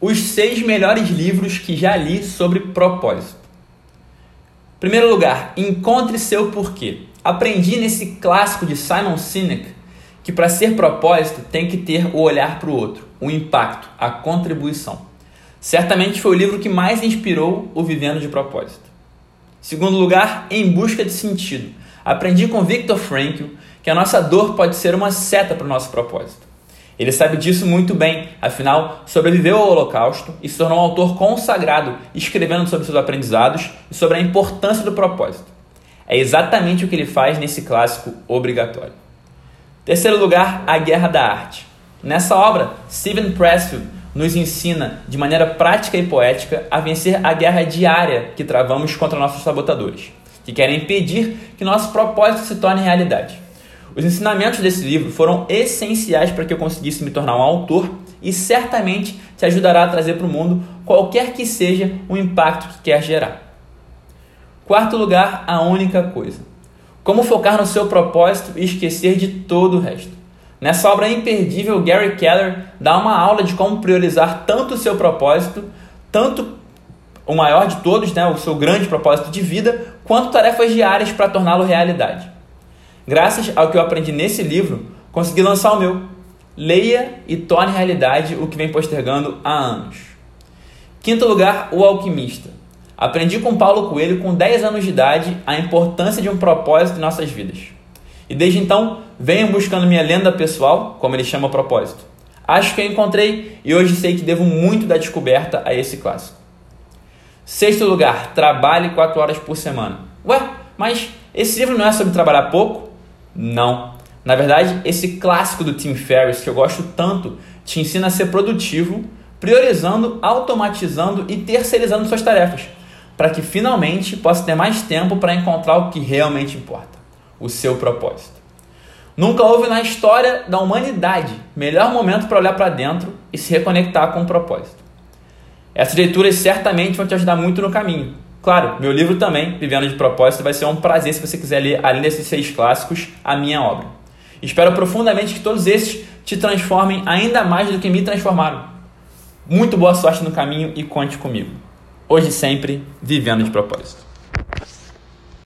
Os seis melhores livros que já li sobre propósito. Primeiro lugar, encontre seu porquê. Aprendi nesse clássico de Simon Sinek que para ser propósito tem que ter o olhar para o outro, o impacto, a contribuição. Certamente foi o livro que mais inspirou o Vivendo de Propósito. Segundo lugar, Em Busca de Sentido. Aprendi com Viktor Frankl que a nossa dor pode ser uma seta para o nosso propósito. Ele sabe disso muito bem, afinal, sobreviveu ao Holocausto e se tornou um autor consagrado, escrevendo sobre seus aprendizados e sobre a importância do propósito. É exatamente o que ele faz nesse clássico obrigatório. Terceiro lugar, A Guerra da Arte. Nessa obra, Steven Pressfield nos ensina, de maneira prática e poética, a vencer a guerra diária que travamos contra nossos sabotadores, que querem impedir que nosso propósito se torne realidade. Os ensinamentos desse livro foram essenciais para que eu conseguisse me tornar um autor e certamente te ajudará a trazer para o mundo qualquer que seja o impacto que quer gerar. Quarto lugar, a única coisa. Como focar no seu propósito e esquecer de todo o resto. Nessa obra imperdível, Gary Keller dá uma aula de como priorizar tanto o seu propósito, tanto o maior de todos, né, o seu grande propósito de vida, quanto tarefas diárias para torná-lo realidade. Graças ao que eu aprendi nesse livro, consegui lançar o meu. Leia e torne realidade o que vem postergando há anos. Quinto lugar, O Alquimista. Aprendi com Paulo Coelho, com 10 anos de idade, a importância de um propósito em nossas vidas. E desde então, venho buscando minha lenda pessoal, como ele chama propósito. Acho que eu encontrei e hoje sei que devo muito da descoberta a esse clássico. Sexto lugar, trabalhe 4 horas por semana. Ué, mas esse livro não é sobre trabalhar pouco? Não. Na verdade, esse clássico do Tim Ferriss, que eu gosto tanto, te ensina a ser produtivo, priorizando, automatizando e terceirizando suas tarefas para que finalmente possa ter mais tempo para encontrar o que realmente importa, o seu propósito. Nunca houve na história da humanidade melhor momento para olhar para dentro e se reconectar com o propósito. Essas leituras certamente vão te ajudar muito no caminho. Claro, meu livro também, Vivendo de Propósito, vai ser um prazer se você quiser ler, além desses seis clássicos, a minha obra. Espero profundamente que todos esses te transformem ainda mais do que me transformaram. Muito boa sorte no caminho e conte comigo hoje sempre vivendo de propósito.